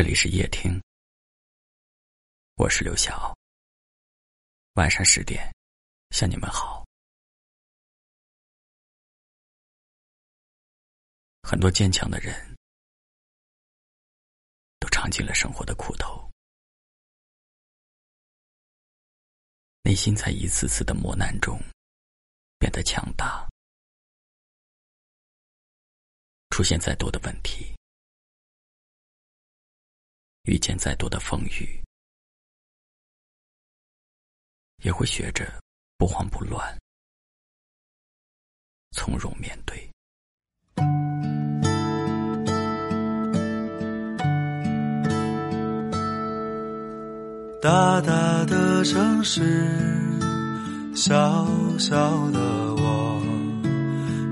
这里是夜听，我是刘晓。晚上十点，向你们好。很多坚强的人，都尝尽了生活的苦头，内心在一次次的磨难中变得强大。出现再多的问题，遇见再多的风雨，也会学着不慌不乱，从容面对。大大的城市，小小的我，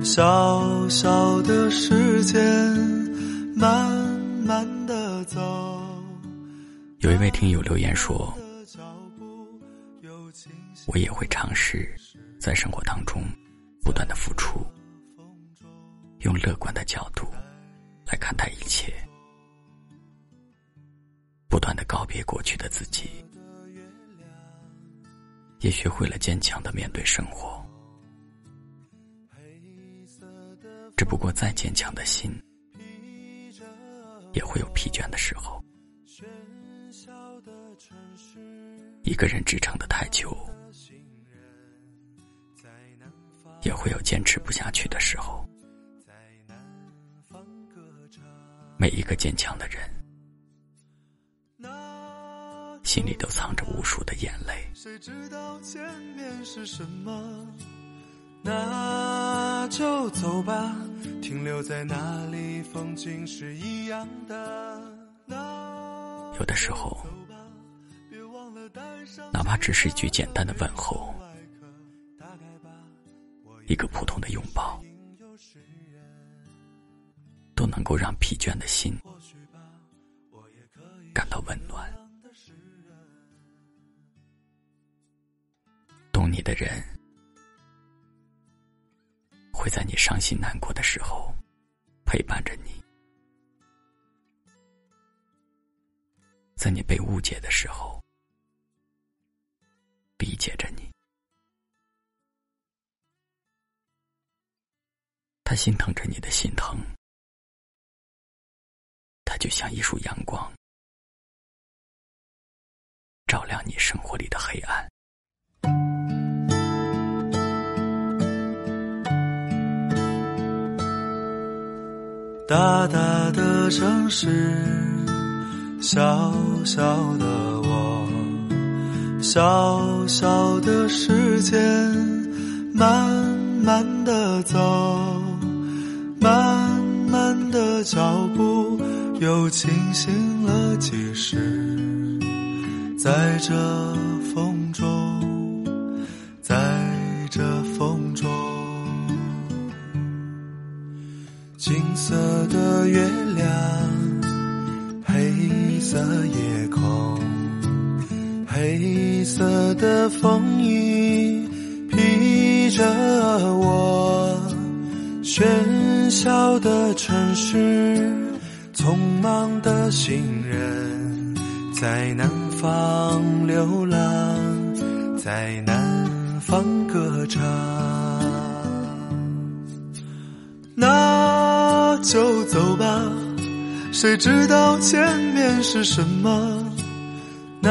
小小的时间，慢一位听友留言说：“我也会尝试在生活当中不断的付出，用乐观的角度来看待一切。”不断的告别过去的自己，也学会了坚强的面对生活。只不过再坚强的心，也会有疲倦的时候。一个人支撑的太久，也会有坚持不下去的时候。每一个坚强的人。心里都藏着无数的眼泪。谁知道前面是什么？那就走吧。停留在那里，风景是一样的。有的时候，哪怕只是一句简单的问候，一个普通的拥抱，都能够让疲倦的心感到温暖。懂你的人会在你伤心难过的时候陪伴着你，在你被误解的时候理解着你，他心疼着你的心疼，他就像一束阳光，照亮你生活里的黑暗。大大的城市，小小的我，小小的时间，慢慢的走，慢慢的脚步，又清醒了几时，在这风中，在这风中。金色的月亮，黑色夜空，黑色的风衣披着我。喧嚣的城市，匆忙的行人，在南方流浪，在南方歌唱。那。就走吧，谁知道前面是什么？那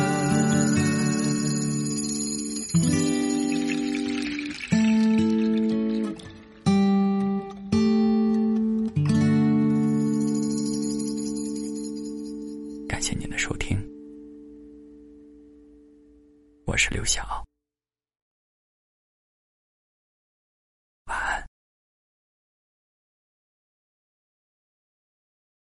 感谢您的收听，我是刘晓。